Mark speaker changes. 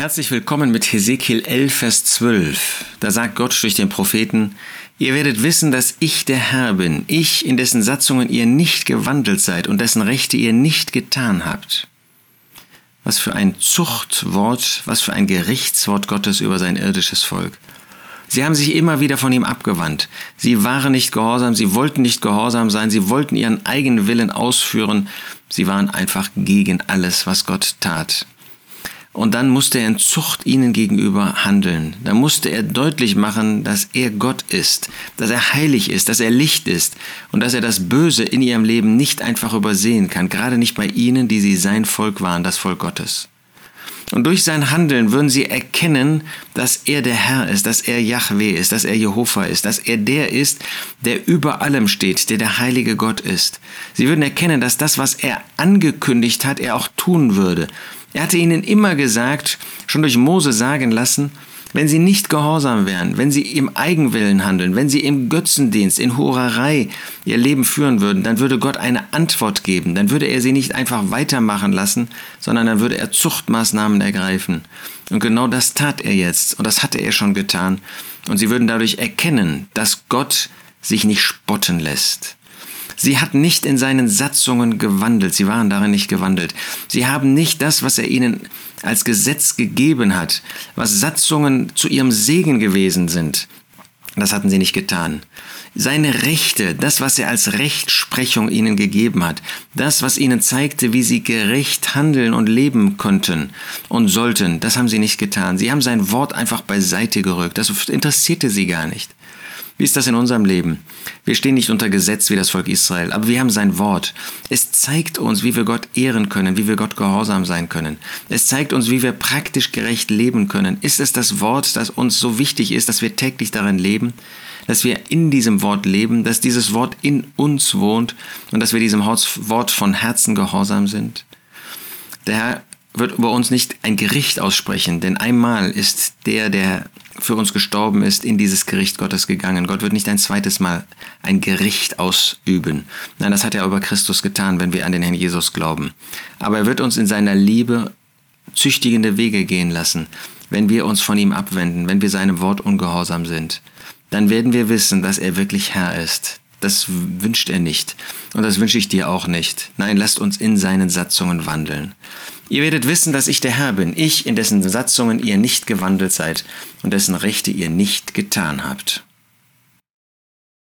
Speaker 1: Herzlich willkommen mit Hesekiel 11, Vers 12. Da sagt Gott durch den Propheten, Ihr werdet wissen, dass ich der Herr bin, ich, in dessen Satzungen ihr nicht gewandelt seid und dessen Rechte ihr nicht getan habt. Was für ein Zuchtwort, was für ein Gerichtswort Gottes über sein irdisches Volk. Sie haben sich immer wieder von ihm abgewandt. Sie waren nicht gehorsam, sie wollten nicht gehorsam sein, sie wollten ihren eigenen Willen ausführen. Sie waren einfach gegen alles, was Gott tat. Und dann musste er in Zucht ihnen gegenüber handeln. Da musste er deutlich machen, dass er Gott ist, dass er heilig ist, dass er Licht ist und dass er das Böse in ihrem Leben nicht einfach übersehen kann, gerade nicht bei ihnen, die sie sein Volk waren, das Volk Gottes. Und durch sein Handeln würden sie erkennen, dass er der Herr ist, dass er Yahweh ist, dass er Jehova ist, dass er der ist, der über allem steht, der der heilige Gott ist. Sie würden erkennen, dass das, was er angekündigt hat, er auch tun würde. Er hatte ihnen immer gesagt, schon durch Mose sagen lassen, wenn sie nicht gehorsam wären, wenn sie im Eigenwillen handeln, wenn sie im Götzendienst, in Hurerei ihr Leben führen würden, dann würde Gott eine Antwort geben. Dann würde er sie nicht einfach weitermachen lassen, sondern dann würde er Zuchtmaßnahmen ergreifen. Und genau das tat er jetzt und das hatte er schon getan. Und sie würden dadurch erkennen, dass Gott sich nicht spotten lässt. Sie hatten nicht in seinen Satzungen gewandelt, sie waren darin nicht gewandelt. Sie haben nicht das, was er ihnen als Gesetz gegeben hat, was Satzungen zu ihrem Segen gewesen sind. Das hatten sie nicht getan. Seine Rechte, das, was er als Rechtsprechung ihnen gegeben hat, das, was ihnen zeigte, wie sie gerecht handeln und leben konnten und sollten, das haben sie nicht getan. Sie haben sein Wort einfach beiseite gerückt. Das interessierte sie gar nicht. Wie ist das in unserem Leben? Wir stehen nicht unter Gesetz wie das Volk Israel, aber wir haben sein Wort. Es zeigt uns, wie wir Gott ehren können, wie wir Gott gehorsam sein können. Es zeigt uns, wie wir praktisch gerecht leben können. Ist es das Wort, das uns so wichtig ist, dass wir täglich darin leben? Dass wir in diesem Wort leben, dass dieses Wort in uns wohnt und dass wir diesem Wort von Herzen gehorsam sind? Der Herr wird über uns nicht ein Gericht aussprechen, denn einmal ist der, der für uns gestorben ist, in dieses Gericht Gottes gegangen. Gott wird nicht ein zweites Mal ein Gericht ausüben. Nein, das hat er über Christus getan, wenn wir an den Herrn Jesus glauben. Aber er wird uns in seiner Liebe züchtigende Wege gehen lassen, wenn wir uns von ihm abwenden, wenn wir seinem Wort ungehorsam sind. Dann werden wir wissen, dass er wirklich Herr ist. Das wünscht er nicht. Und das wünsche ich dir auch nicht. Nein, lasst uns in seinen Satzungen wandeln. Ihr werdet wissen, dass ich der Herr bin, ich, in dessen Satzungen ihr nicht gewandelt seid und dessen Rechte ihr nicht getan habt.